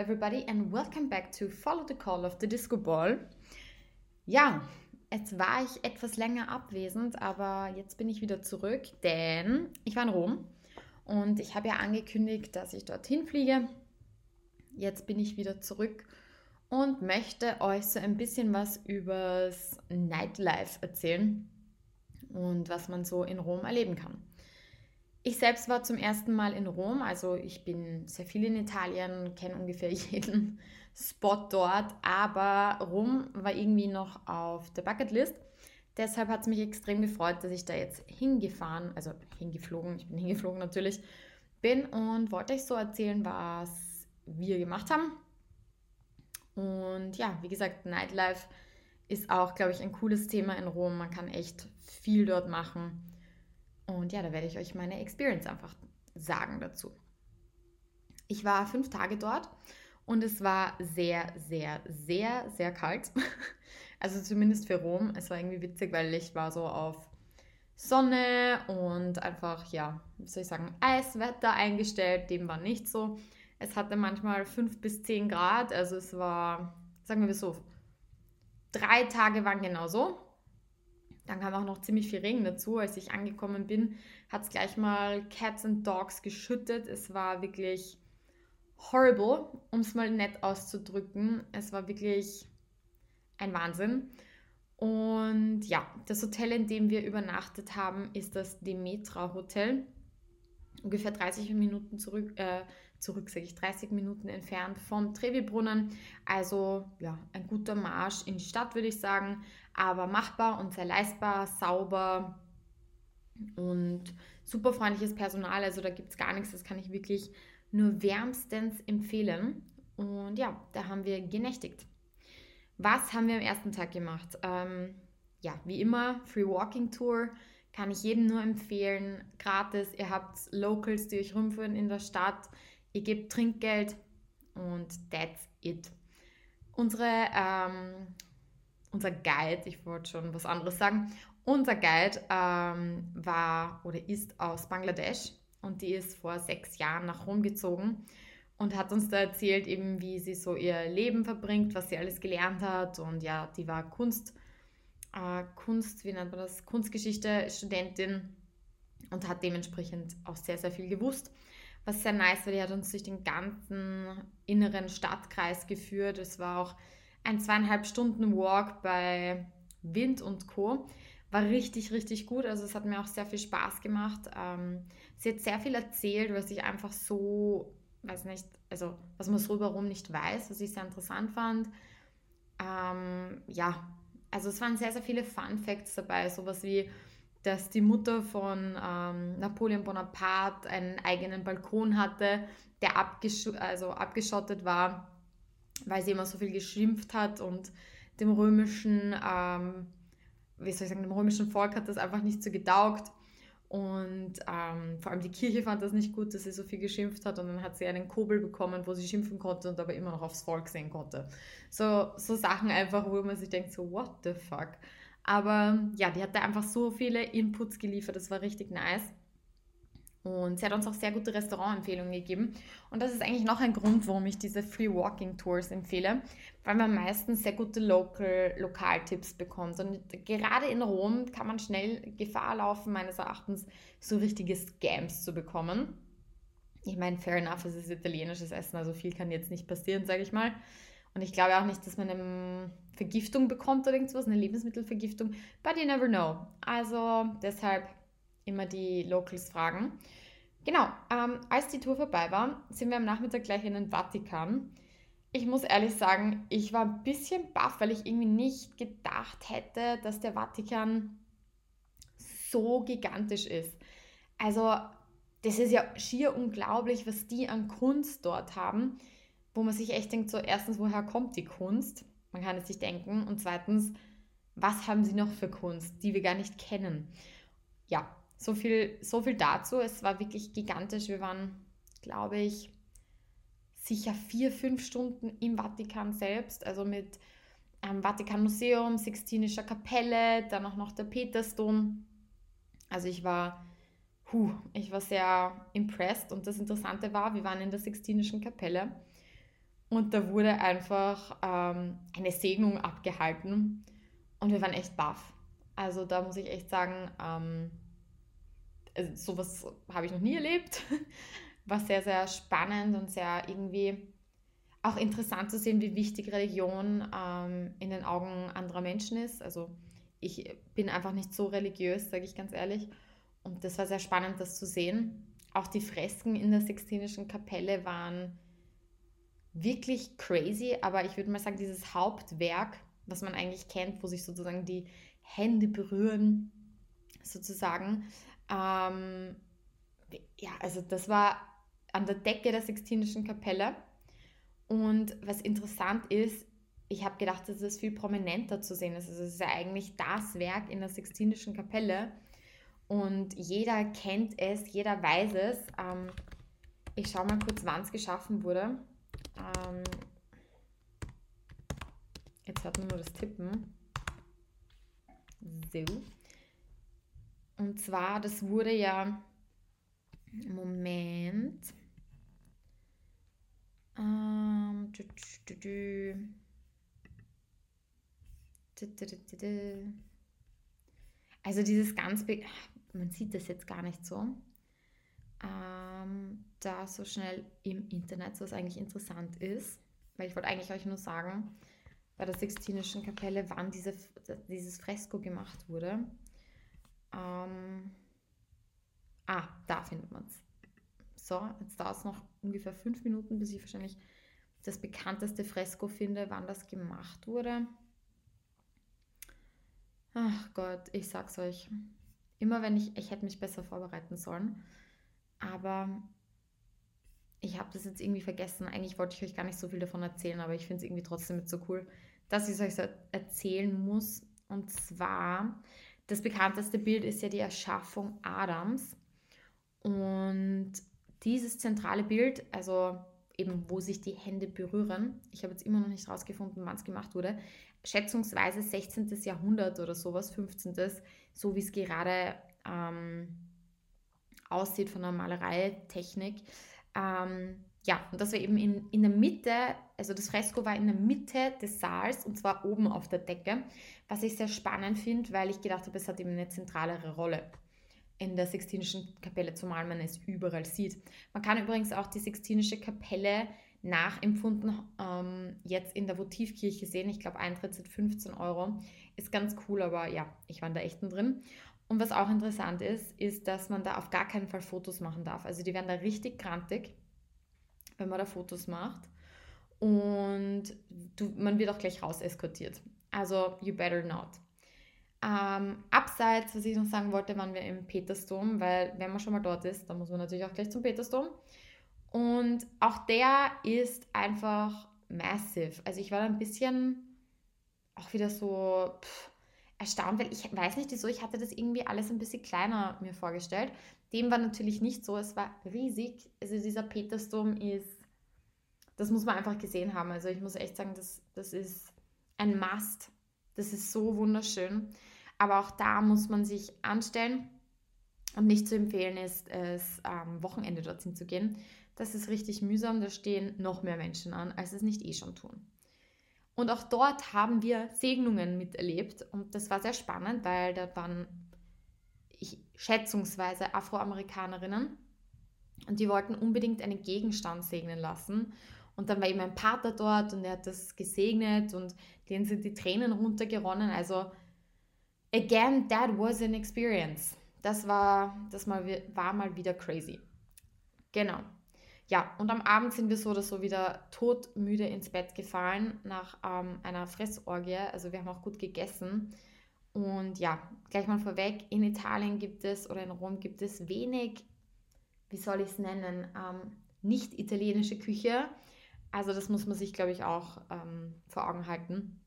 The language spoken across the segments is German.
Everybody and welcome back to Follow the Call of the Disco Ball. Ja, jetzt war ich etwas länger abwesend, aber jetzt bin ich wieder zurück, denn ich war in Rom und ich habe ja angekündigt, dass ich dorthin fliege. Jetzt bin ich wieder zurück und möchte euch so ein bisschen was übers Nightlife erzählen und was man so in Rom erleben kann. Ich selbst war zum ersten Mal in Rom, also ich bin sehr viel in Italien, kenne ungefähr jeden Spot dort, aber Rom war irgendwie noch auf der Bucketlist. Deshalb hat es mich extrem gefreut, dass ich da jetzt hingefahren, also hingeflogen, ich bin hingeflogen natürlich, bin und wollte euch so erzählen, was wir gemacht haben. Und ja, wie gesagt, Nightlife ist auch, glaube ich, ein cooles Thema in Rom. Man kann echt viel dort machen. Und ja, da werde ich euch meine Experience einfach sagen dazu. Ich war fünf Tage dort und es war sehr, sehr, sehr, sehr kalt. Also zumindest für Rom. Es war irgendwie witzig, weil ich war so auf Sonne und einfach, ja, wie soll ich sagen, Eiswetter eingestellt. Dem war nicht so. Es hatte manchmal fünf bis zehn Grad. Also es war, sagen wir so, drei Tage waren genau so. Dann kam auch noch ziemlich viel Regen dazu. Als ich angekommen bin, hat es gleich mal Cats and Dogs geschüttet. Es war wirklich horrible, um es mal nett auszudrücken. Es war wirklich ein Wahnsinn. Und ja, das Hotel, in dem wir übernachtet haben, ist das Demetra Hotel. Ungefähr 30 Minuten zurück, äh, zurück sage ich, 30 Minuten entfernt vom Trevi-Brunnen. Also ja, ein guter Marsch in die Stadt, würde ich sagen aber machbar und sehr leistbar, sauber und super freundliches Personal. Also da gibt es gar nichts, das kann ich wirklich nur wärmstens empfehlen. Und ja, da haben wir genächtigt. Was haben wir am ersten Tag gemacht? Ähm, ja, wie immer, Free Walking Tour kann ich jedem nur empfehlen. Gratis, ihr habt Locals, die euch rumführen in der Stadt. Ihr gebt Trinkgeld und that's it. Unsere ähm, unser Guide, ich wollte schon was anderes sagen, unser Guide ähm, war oder ist aus Bangladesch und die ist vor sechs Jahren nach Rom gezogen und hat uns da erzählt, eben wie sie so ihr Leben verbringt, was sie alles gelernt hat und ja, die war Kunst, äh, Kunst, wie nennt man das, Kunstgeschichte Studentin und hat dementsprechend auch sehr, sehr viel gewusst. Was sehr nice war, die hat uns durch den ganzen inneren Stadtkreis geführt. Es war auch ein zweieinhalb Stunden Walk bei Wind und Co. War richtig, richtig gut. Also es hat mir auch sehr viel Spaß gemacht. Ähm, sie hat sehr viel erzählt, was ich einfach so, weiß nicht, also was man so warum nicht weiß, was ich sehr interessant fand. Ähm, ja, also es waren sehr, sehr viele Fun Facts dabei. Sowas wie, dass die Mutter von ähm, Napoleon Bonaparte einen eigenen Balkon hatte, der abgesch also abgeschottet war weil sie immer so viel geschimpft hat und dem römischen, ähm, wie soll ich sagen, dem römischen Volk hat das einfach nicht so getaugt. Und ähm, vor allem die Kirche fand das nicht gut, dass sie so viel geschimpft hat. Und dann hat sie einen Kobel bekommen, wo sie schimpfen konnte und aber immer noch aufs Volk sehen konnte. So, so Sachen einfach, wo man sich denkt, so, what the fuck? Aber ja, die hat da einfach so viele Inputs geliefert, das war richtig nice. Und sie hat uns auch sehr gute Restaurantempfehlungen gegeben. Und das ist eigentlich noch ein Grund, warum ich diese Free Walking Tours empfehle, weil man meistens sehr gute Local, Lokaltipps bekommt. Und gerade in Rom kann man schnell Gefahr laufen, meines Erachtens so richtige Scams zu bekommen. Ich meine, fair enough, es ist italienisches Essen, also viel kann jetzt nicht passieren, sage ich mal. Und ich glaube auch nicht, dass man eine Vergiftung bekommt oder irgendwas, eine Lebensmittelvergiftung. But you never know. Also deshalb immer die Locals fragen. Genau, ähm, als die Tour vorbei war, sind wir am Nachmittag gleich in den Vatikan. Ich muss ehrlich sagen, ich war ein bisschen baff, weil ich irgendwie nicht gedacht hätte, dass der Vatikan so gigantisch ist. Also, das ist ja schier unglaublich, was die an Kunst dort haben, wo man sich echt denkt, so erstens, woher kommt die Kunst? Man kann es sich denken. Und zweitens, was haben sie noch für Kunst, die wir gar nicht kennen? Ja, so viel, so viel dazu. Es war wirklich gigantisch. Wir waren, glaube ich, sicher vier, fünf Stunden im Vatikan selbst, also mit ähm, Vatikan Museum, Sixtinischer Kapelle, dann auch noch der Petersdom. Also ich war, huh, ich war sehr impressed und das Interessante war, wir waren in der Sixtinischen Kapelle Und da wurde einfach ähm, eine Segnung abgehalten und wir waren echt baff. Also da muss ich echt sagen, ähm, also sowas habe ich noch nie erlebt. War sehr, sehr spannend und sehr irgendwie auch interessant zu sehen, wie wichtig Religion ähm, in den Augen anderer Menschen ist. Also ich bin einfach nicht so religiös, sage ich ganz ehrlich. Und das war sehr spannend, das zu sehen. Auch die Fresken in der Sixtinischen Kapelle waren wirklich crazy, aber ich würde mal sagen, dieses Hauptwerk, was man eigentlich kennt, wo sich sozusagen die Hände berühren, sozusagen. Ähm, ja, also das war an der Decke der Sixtinischen Kapelle. Und was interessant ist, ich habe gedacht, dass es viel prominenter zu sehen ist. Also es ist ja eigentlich das Werk in der Sixtinischen Kapelle. Und jeder kennt es, jeder weiß es. Ähm, ich schaue mal kurz, wann es geschaffen wurde. Ähm, jetzt hat man nur das Tippen. So. Und zwar, das wurde ja. Moment. Ähm, also dieses ganz, man sieht das jetzt gar nicht so, ähm, da so schnell im Internet, was eigentlich interessant ist, weil ich wollte eigentlich euch nur sagen, bei der Sixtinischen Kapelle, wann diese, dieses Fresko gemacht wurde. Ähm, ah, da findet man es. So, jetzt dauert es noch ungefähr fünf Minuten, bis ich wahrscheinlich das bekannteste Fresko finde, wann das gemacht wurde. Ach Gott, ich sag's euch. Immer wenn ich, ich hätte mich besser vorbereiten sollen, aber ich habe das jetzt irgendwie vergessen. Eigentlich wollte ich euch gar nicht so viel davon erzählen, aber ich finde es irgendwie trotzdem mit so cool, dass ich es euch so erzählen muss. Und zwar, das bekannteste Bild ist ja die Erschaffung Adams. Und dieses zentrale Bild, also eben wo sich die Hände berühren, ich habe jetzt immer noch nicht rausgefunden, wann es gemacht wurde, schätzungsweise 16. Jahrhundert oder sowas, 15. so wie es gerade ähm, aussieht von der Malereitechnik. Ähm, ja, und das war eben in, in der Mitte, also das Fresko war in der Mitte des Saals und zwar oben auf der Decke, was ich sehr spannend finde, weil ich gedacht habe, es hat eben eine zentralere Rolle in der Sixtinischen Kapelle, zumal man es überall sieht. Man kann übrigens auch die Sixtinische Kapelle nachempfunden ähm, jetzt in der Votivkirche sehen. Ich glaube, Eintritt sind 15 Euro. Ist ganz cool, aber ja, ich war da echt drin. Und was auch interessant ist, ist, dass man da auf gar keinen Fall Fotos machen darf. Also die werden da richtig krantig, wenn man da Fotos macht. Und du, man wird auch gleich raus eskortiert. Also, you better not. Ähm, abseits, was ich noch sagen wollte, waren wir im Petersdom, weil wenn man schon mal dort ist, dann muss man natürlich auch gleich zum Petersdom. Und auch der ist einfach massive. Also ich war da ein bisschen auch wieder so pff, erstaunt, weil ich weiß nicht wieso, ich hatte das irgendwie alles ein bisschen kleiner mir vorgestellt. Dem war natürlich nicht so, es war riesig. Also dieser Petersdom ist, das muss man einfach gesehen haben. Also ich muss echt sagen, das, das ist ein Must. Das ist so wunderschön. Aber auch da muss man sich anstellen. Und nicht zu empfehlen ist, es am Wochenende dorthin zu gehen. Das ist richtig mühsam, da stehen noch mehr Menschen an, als es nicht eh schon tun. Und auch dort haben wir Segnungen miterlebt und das war sehr spannend, weil da waren schätzungsweise Afroamerikanerinnen und die wollten unbedingt einen Gegenstand segnen lassen. Und dann war eben ein Pater dort und er hat das gesegnet und denen sind die Tränen runtergeronnen. Also again, that was an experience. Das war, das mal, war mal wieder crazy. Genau. Ja, und am Abend sind wir so oder so wieder todmüde ins Bett gefallen nach ähm, einer Fressorgie. Also wir haben auch gut gegessen. Und ja, gleich mal vorweg, in Italien gibt es oder in Rom gibt es wenig, wie soll ich es nennen, ähm, nicht italienische Küche. Also das muss man sich, glaube ich, auch ähm, vor Augen halten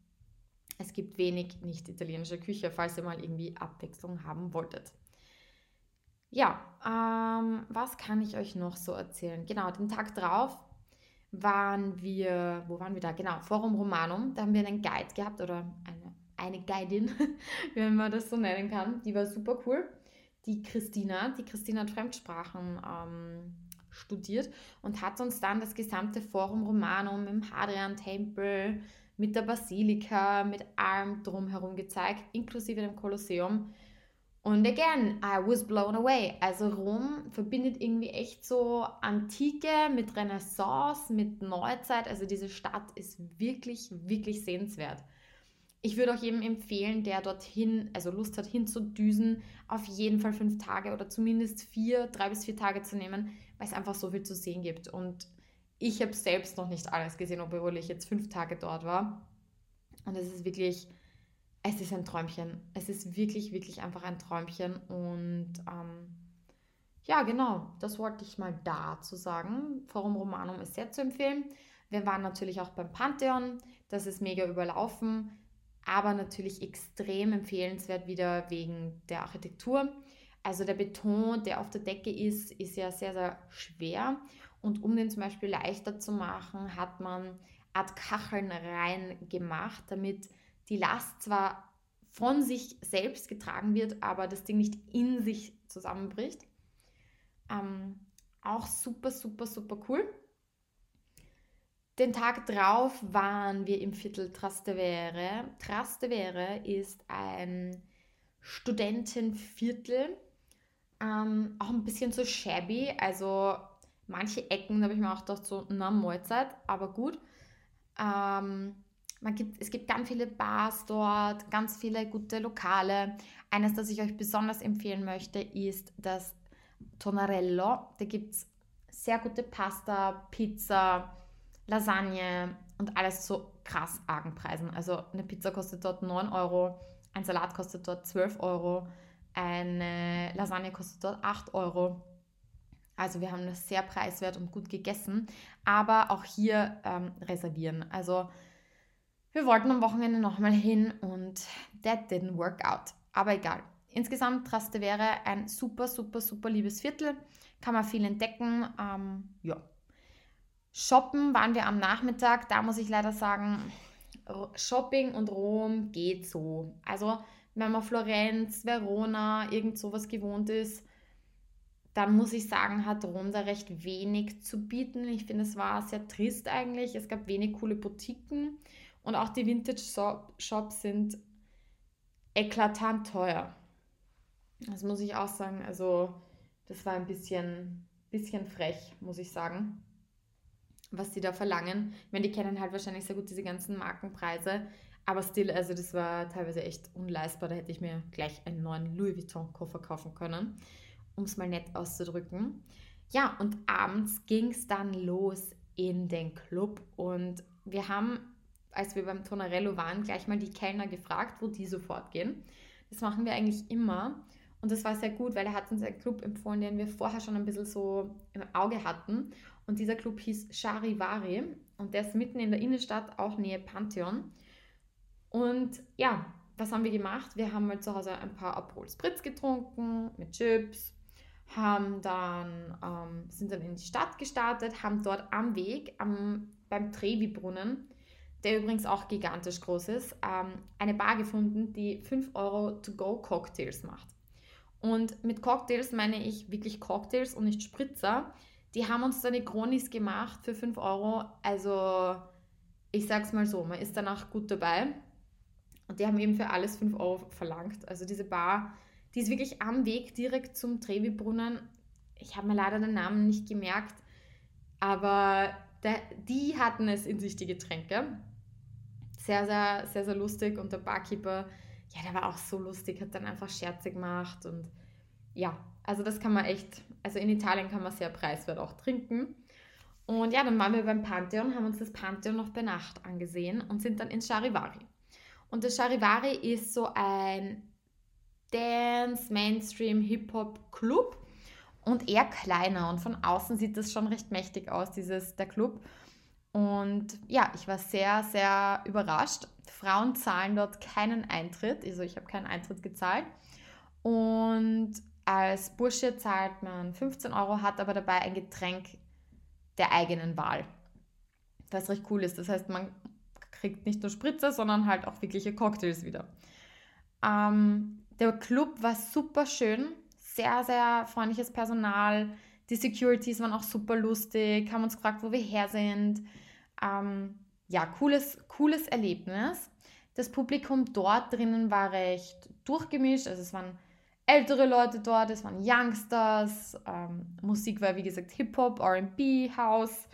es gibt wenig nicht-italienische Küche, falls ihr mal irgendwie Abwechslung haben wolltet. Ja, ähm, was kann ich euch noch so erzählen? Genau, den Tag drauf waren wir, wo waren wir da? Genau, Forum Romanum. Da haben wir einen Guide gehabt oder eine, eine Guidin, wenn man das so nennen kann. Die war super cool. Die Christina, die Christina hat Fremdsprachen ähm, studiert und hat uns dann das gesamte Forum Romanum im Hadrian-Tempel, mit der Basilika, mit allem drumherum gezeigt, inklusive dem Kolosseum. Und again, I was blown away. Also Rom verbindet irgendwie echt so Antike mit Renaissance, mit Neuzeit. Also diese Stadt ist wirklich, wirklich sehenswert. Ich würde auch jedem empfehlen, der dorthin, also Lust hat, hinzudüsen, auf jeden Fall fünf Tage oder zumindest vier, drei bis vier Tage zu nehmen, weil es einfach so viel zu sehen gibt. Und ich habe selbst noch nicht alles gesehen, obwohl ich jetzt fünf Tage dort war. Und es ist wirklich, es ist ein Träumchen. Es ist wirklich, wirklich einfach ein Träumchen. Und ähm, ja, genau, das wollte ich mal dazu sagen. Forum Romanum ist sehr zu empfehlen. Wir waren natürlich auch beim Pantheon. Das ist mega überlaufen, aber natürlich extrem empfehlenswert wieder wegen der Architektur. Also der Beton, der auf der Decke ist, ist ja sehr, sehr schwer. Und um den zum Beispiel leichter zu machen, hat man Art Kacheln reingemacht, damit die Last zwar von sich selbst getragen wird, aber das Ding nicht in sich zusammenbricht. Ähm, auch super, super, super cool. Den Tag drauf waren wir im Viertel Trastevere. Trastevere ist ein Studentenviertel, ähm, auch ein bisschen so shabby, also manche Ecken, habe ich mir auch gedacht, so, na, Mahlzeit, aber gut. Ähm, man gibt, es gibt ganz viele Bars dort, ganz viele gute Lokale. Eines, das ich euch besonders empfehlen möchte, ist das Tonarello. Da gibt es sehr gute Pasta, Pizza, Lasagne und alles so krass argen Preisen. Also eine Pizza kostet dort 9 Euro, ein Salat kostet dort 12 Euro, eine Lasagne kostet dort 8 Euro. Also wir haben das sehr preiswert und gut gegessen, aber auch hier ähm, reservieren. Also wir wollten am Wochenende nochmal hin und that didn't work out. Aber egal. Insgesamt Traste wäre ein super, super, super liebes Viertel. Kann man viel entdecken. Ähm, ja. Shoppen waren wir am Nachmittag. Da muss ich leider sagen, Shopping und Rom geht so. Also wenn man Florenz, Verona, irgend sowas gewohnt ist, dann muss ich sagen, hat Rom da recht wenig zu bieten. Ich finde, es war sehr trist eigentlich. Es gab wenig coole Boutiquen und auch die Vintage-Shops sind eklatant teuer. Das muss ich auch sagen. Also, das war ein bisschen, bisschen frech, muss ich sagen, was die da verlangen. Ich meine, die kennen halt wahrscheinlich sehr gut diese ganzen Markenpreise. Aber still, also das war teilweise echt unleistbar. Da hätte ich mir gleich einen neuen Louis Vuitton-Koffer kaufen können um es mal nett auszudrücken. Ja, und abends ging es dann los in den Club und wir haben, als wir beim Tonarello waren, gleich mal die Kellner gefragt, wo die sofort gehen. Das machen wir eigentlich immer und das war sehr gut, weil er hat uns einen Club empfohlen, den wir vorher schon ein bisschen so im Auge hatten und dieser Club hieß Charivari und der ist mitten in der Innenstadt, auch nähe Pantheon. Und ja, was haben wir gemacht? Wir haben mal zu Hause ein paar Aperol Spritz getrunken mit Chips, haben dann, ähm, sind dann in die Stadt gestartet, haben dort am Weg am, beim Trevi-Brunnen, der übrigens auch gigantisch groß ist, ähm, eine Bar gefunden, die 5 Euro To-Go-Cocktails macht. Und mit Cocktails meine ich wirklich Cocktails und nicht Spritzer. Die haben uns dann Chronis gemacht für 5 Euro. Also ich sag's mal so, man ist danach gut dabei. Und die haben eben für alles 5 Euro verlangt. Also diese Bar die ist wirklich am Weg direkt zum Trevi-Brunnen. Ich habe mir leider den Namen nicht gemerkt, aber der, die hatten es in sich, die Getränke. Sehr, sehr, sehr, sehr lustig. Und der Barkeeper, ja, der war auch so lustig, hat dann einfach Scherze gemacht. Und ja, also das kann man echt, also in Italien kann man sehr preiswert auch trinken. Und ja, dann waren wir beim Pantheon, haben uns das Pantheon noch bei Nacht angesehen und sind dann ins Charivari. Und das Charivari ist so ein Dance, Mainstream, Hip-Hop Club und eher kleiner und von außen sieht das schon recht mächtig aus, dieses, der Club. Und ja, ich war sehr, sehr überrascht. Frauen zahlen dort keinen Eintritt, also ich habe keinen Eintritt gezahlt. Und als Bursche zahlt man 15 Euro, hat aber dabei ein Getränk der eigenen Wahl. Was recht cool ist. Das heißt, man kriegt nicht nur Spritzer, sondern halt auch wirkliche Cocktails wieder. Ähm, der Club war super schön, sehr, sehr freundliches Personal, Die Securities waren auch super lustig, haben uns gefragt, wo wir her sind. Ähm, ja, cooles, cooles Erlebnis. Das Publikum dort drinnen war recht durchgemischt. Also es waren ältere Leute dort, es waren Youngsters. Ähm, Musik war wie gesagt Hip-Hop, RB, House.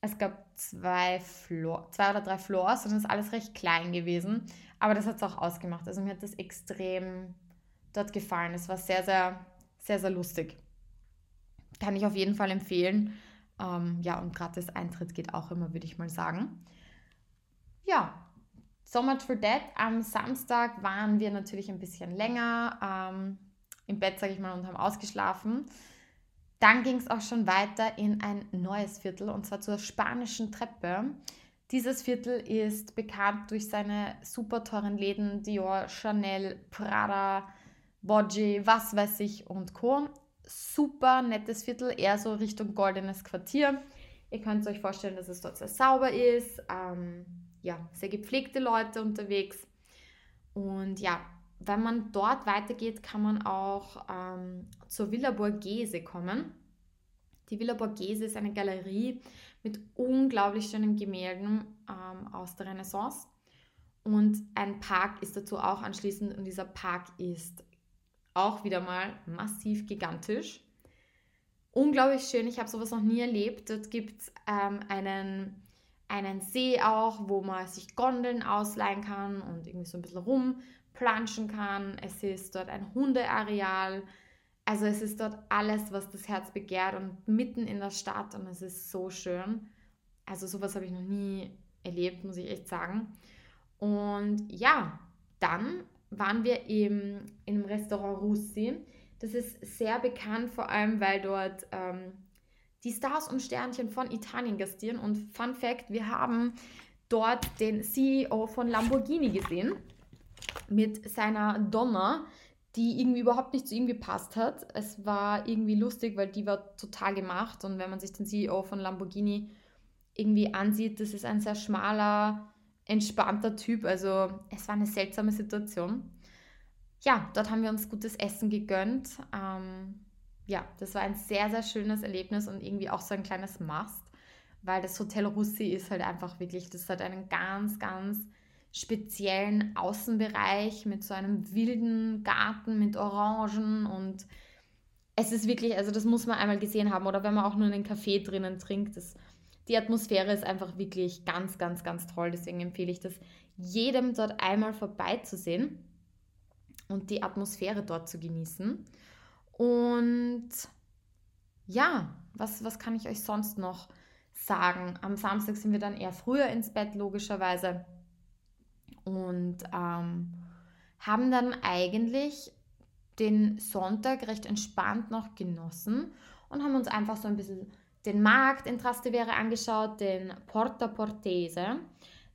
Es gab zwei, Floor, zwei oder drei Floors und es ist alles recht klein gewesen. Aber das hat es auch ausgemacht. Also mir hat das extrem dort gefallen. Es war sehr, sehr, sehr, sehr lustig. Kann ich auf jeden Fall empfehlen. Ähm, ja, und gratis Eintritt geht auch immer, würde ich mal sagen. Ja, so much for that. Am Samstag waren wir natürlich ein bisschen länger ähm, im Bett, sage ich mal, und haben ausgeschlafen. Dann ging es auch schon weiter in ein neues Viertel und zwar zur spanischen Treppe. Dieses Viertel ist bekannt durch seine super teuren Läden Dior, Chanel, Prada, Bodge, was weiß ich und Co. Super nettes Viertel, eher so Richtung goldenes Quartier. Ihr könnt euch vorstellen, dass es dort sehr sauber ist. Ähm, ja, sehr gepflegte Leute unterwegs. Und ja, wenn man dort weitergeht, kann man auch ähm, zur Villa Borghese kommen. Die Villa Borghese ist eine Galerie mit unglaublich schönen Gemälden ähm, aus der Renaissance. Und ein Park ist dazu auch anschließend und dieser Park ist auch wieder mal massiv gigantisch. Unglaublich schön, ich habe sowas noch nie erlebt. Dort gibt es ähm, einen einen See auch, wo man sich Gondeln ausleihen kann und irgendwie so ein bisschen rumplanschen kann. Es ist dort ein Hundeareal. Also es ist dort alles, was das Herz begehrt und mitten in der Stadt und es ist so schön. Also sowas habe ich noch nie erlebt, muss ich echt sagen. Und ja, dann waren wir im, im Restaurant Russi. Das ist sehr bekannt, vor allem weil dort ähm, die Stars und Sternchen von Italien gastieren. Und Fun Fact: Wir haben dort den CEO von Lamborghini gesehen mit seiner Donna, die irgendwie überhaupt nicht zu ihm gepasst hat. Es war irgendwie lustig, weil die war total gemacht. Und wenn man sich den CEO von Lamborghini irgendwie ansieht, das ist ein sehr schmaler, entspannter Typ. Also es war eine seltsame Situation. Ja, dort haben wir uns gutes Essen gegönnt. Ähm, ja, das war ein sehr, sehr schönes Erlebnis und irgendwie auch so ein kleines Must, weil das Hotel Russi ist halt einfach wirklich, das hat einen ganz, ganz speziellen Außenbereich mit so einem wilden Garten mit Orangen und es ist wirklich, also das muss man einmal gesehen haben oder wenn man auch nur einen Kaffee drinnen trinkt, das, die Atmosphäre ist einfach wirklich ganz, ganz, ganz toll. Deswegen empfehle ich das jedem dort einmal vorbeizusehen und die Atmosphäre dort zu genießen. Und ja, was, was kann ich euch sonst noch sagen? Am Samstag sind wir dann eher früher ins Bett, logischerweise. Und ähm, haben dann eigentlich den Sonntag recht entspannt noch genossen und haben uns einfach so ein bisschen den Markt in Trastevere angeschaut, den Porta Portese.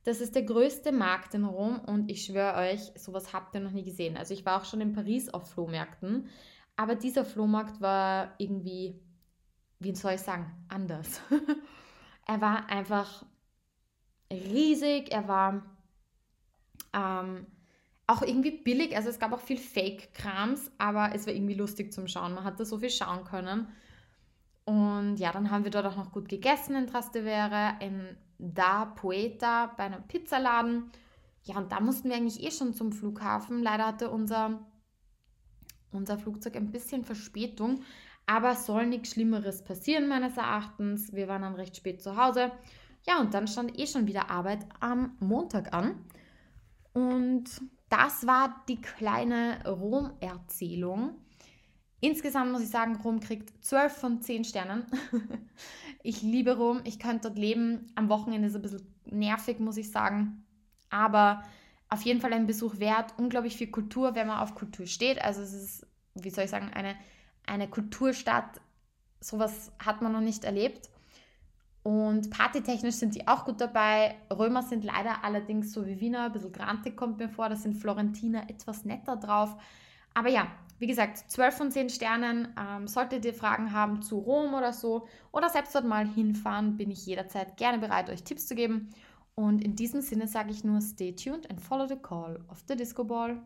Das ist der größte Markt in Rom und ich schwöre euch, sowas habt ihr noch nie gesehen. Also ich war auch schon in Paris auf Flohmärkten, aber dieser Flohmarkt war irgendwie, wie soll ich sagen, anders. er war einfach riesig, er war ähm, auch irgendwie billig, also es gab auch viel Fake-Krams, aber es war irgendwie lustig zum Schauen. Man hatte so viel schauen können. Und ja, dann haben wir dort auch noch gut gegessen in Trastevere, in Da Poeta bei einem Pizzaladen. Ja, und da mussten wir eigentlich eh schon zum Flughafen. Leider hatte unser unser Flugzeug ein bisschen Verspätung, aber soll nichts Schlimmeres passieren meines Erachtens. Wir waren dann recht spät zu Hause. Ja, und dann stand eh schon wieder Arbeit am Montag an. Und das war die kleine Rom-Erzählung. Insgesamt muss ich sagen, Rom kriegt 12 von 10 Sternen. ich liebe Rom, ich könnte dort leben. Am Wochenende ist es ein bisschen nervig, muss ich sagen. Aber auf jeden Fall ein Besuch wert. Unglaublich viel Kultur, wenn man auf Kultur steht. Also es ist, wie soll ich sagen, eine, eine Kulturstadt. Sowas hat man noch nicht erlebt. Und partytechnisch sind die auch gut dabei. Römer sind leider allerdings so wie Wiener, ein bisschen grantig kommt mir vor. Da sind Florentiner etwas netter drauf. Aber ja, wie gesagt, 12 von 10 Sternen. Ähm, solltet ihr Fragen haben zu Rom oder so oder selbst dort mal hinfahren, bin ich jederzeit gerne bereit, euch Tipps zu geben. Und in diesem Sinne sage ich nur, stay tuned and follow the call of the Disco Ball.